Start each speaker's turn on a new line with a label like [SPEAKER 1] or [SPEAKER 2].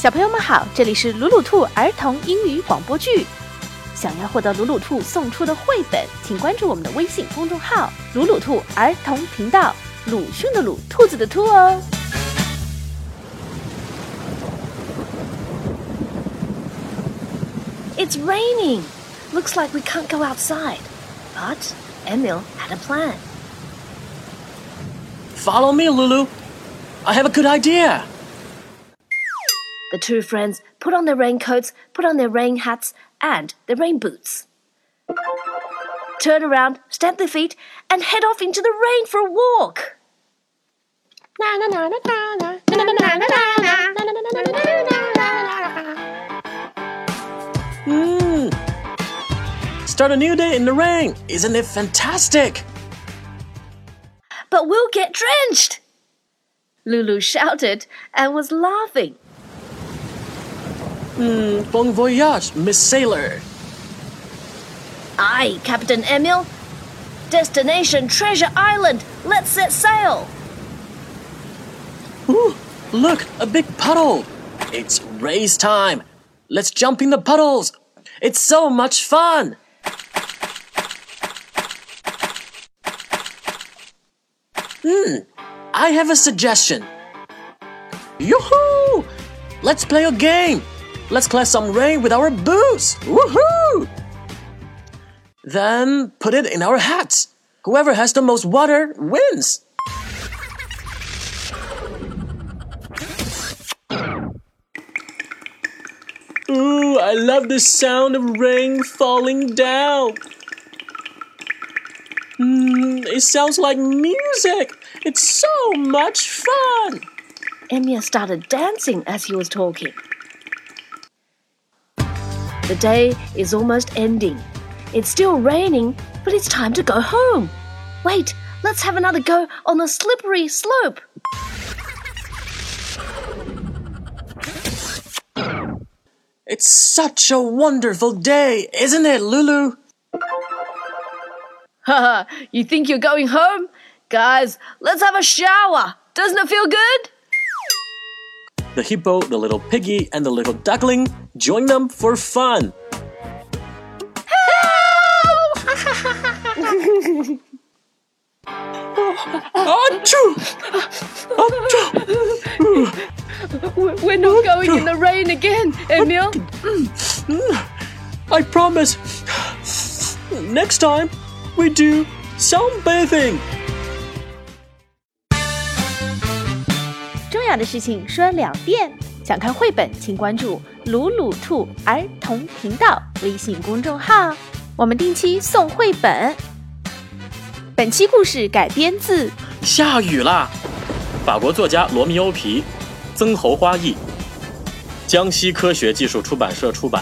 [SPEAKER 1] 小朋友们好，这里是鲁鲁兔儿童英语广播剧。想要获得鲁鲁兔送出的绘本，请关注我们的微信公众号“鲁鲁兔儿童频道”。鲁迅的鲁，兔子的兔哦。
[SPEAKER 2] It's raining. Looks like we can't go outside. But Emil had a plan.
[SPEAKER 3] Follow me, Lulu. I have a good idea.
[SPEAKER 2] The two friends put on their raincoats, put on their rain hats, and their rain boots. Turn around, stamp their feet, and head off into the rain for a walk.
[SPEAKER 3] Mmm. Start a new day in the rain. Isn't it fantastic?
[SPEAKER 2] But we'll get drenched! Lulu shouted and was laughing.
[SPEAKER 3] Hmm, bon voyage, Miss Sailor.
[SPEAKER 2] Aye, Captain Emil. Destination Treasure Island. Let's set sail.
[SPEAKER 3] Ooh, look, a big puddle. It's race time. Let's jump in the puddles. It's so much fun. Hmm, I have a suggestion. Yoo-hoo! Let's play a game. Let's collect some rain with our boots. Woohoo! Then put it in our hats. Whoever has the most water wins. Ooh, I love the sound of rain falling down. Mm, it sounds like music. It's so much fun.
[SPEAKER 2] Emil started dancing as he was talking. The day is almost ending. It's still raining, but it's time to go home. Wait, let's have another go on the slippery slope.
[SPEAKER 3] It's such a wonderful day, isn't it, Lulu?
[SPEAKER 2] Haha, you think you're going home? Guys, let's have a shower. Doesn't it feel good?
[SPEAKER 3] The hippo, the little piggy, and the little duckling join them for fun. Achoo! Achoo!
[SPEAKER 2] We're not going in the rain again, Emil.
[SPEAKER 3] I promise. Next time, we do sunbathing.
[SPEAKER 1] 重要的事情说两遍。想看绘本，请关注“鲁鲁兔儿童频道”微信公众号，我们定期送绘本。本期故事改编自
[SPEAKER 3] 下雨啦！法国作家罗密欧皮，曾侯花译，江西科学技术出版社出版。